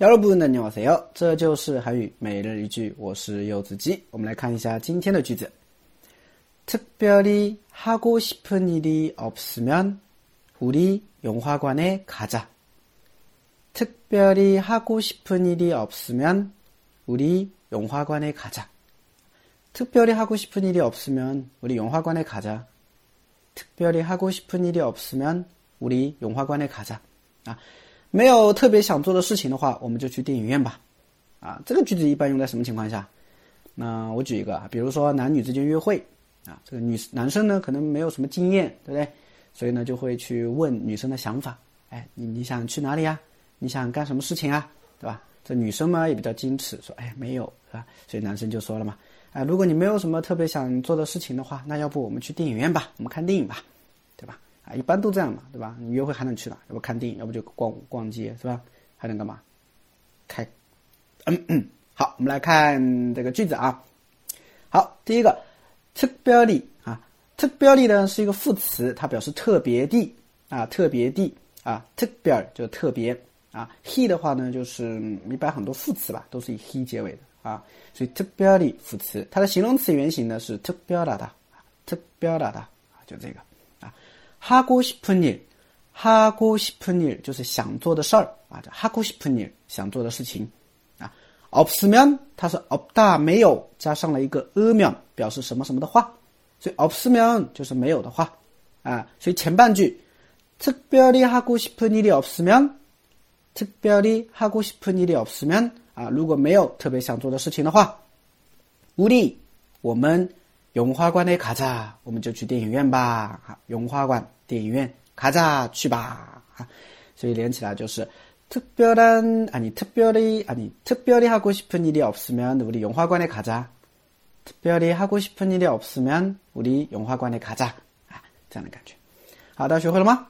여러분안녕하세요，这就是韩语每日一句，我是柚子鸡。我们来看一下今天的句子。특별히하고싶은일이없으면우리영화관에가자 특별히하고싶은일이없으면우리영화관에가자 특별히하고싶은일이없으면우리영화관에가자特别的하고싶은일이없으면우리영화관에가자啊。 没有特别想做的事情的话，我们就去电影院吧。啊，这个句子一般用在什么情况下？那我举一个啊，比如说男女之间约会啊，这个女男生呢可能没有什么经验，对不对？所以呢就会去问女生的想法。哎，你你想去哪里呀？你想干什么事情啊？对吧？这女生嘛也比较矜持，说哎没有，是吧？所以男生就说了嘛，哎，如果你没有什么特别想做的事情的话，那要不我们去电影院吧，我们看电影吧，对吧？啊，一般都这样嘛，对吧？你约会还能去哪？要不看电影，要不就逛逛街，是吧？还能干嘛？开，嗯嗯。好，我们来看这个句子啊。好，第一个特别的啊，特别的呢是一个副词，它表示特别的啊，特别的啊，特别就特别啊。he 的话呢，就是一般很多副词吧，都是以 he 结尾的啊，所以特别的副词，它的形容词原型呢是特别的的，特别的的啊，就这个啊。하고싶은 일， 하고싶은 일就是想做的事儿啊，这하고싶은 일， 想做的事情啊。없으 면， 它是없다没有，加上了一个으 면， 表示什么什么的话，所以없으면就是没有的话啊。所以前半句특별히하고싶은일이없으 면， 특별히하고싶은일이없으면啊，如果没有特别想做的事情的话，우리我们。 永花馆的卡扎，我们就去电影院吧。哈，永花馆电影院卡扎去吧。哈，所以连起来就是特别的啊，你特别的啊，你特别的하고싶은일이없으면우리영화관에가 자。 特别的하고싶은일이없으면우리영화관에가 자。 啊，这样的感觉。好的，学会了吗？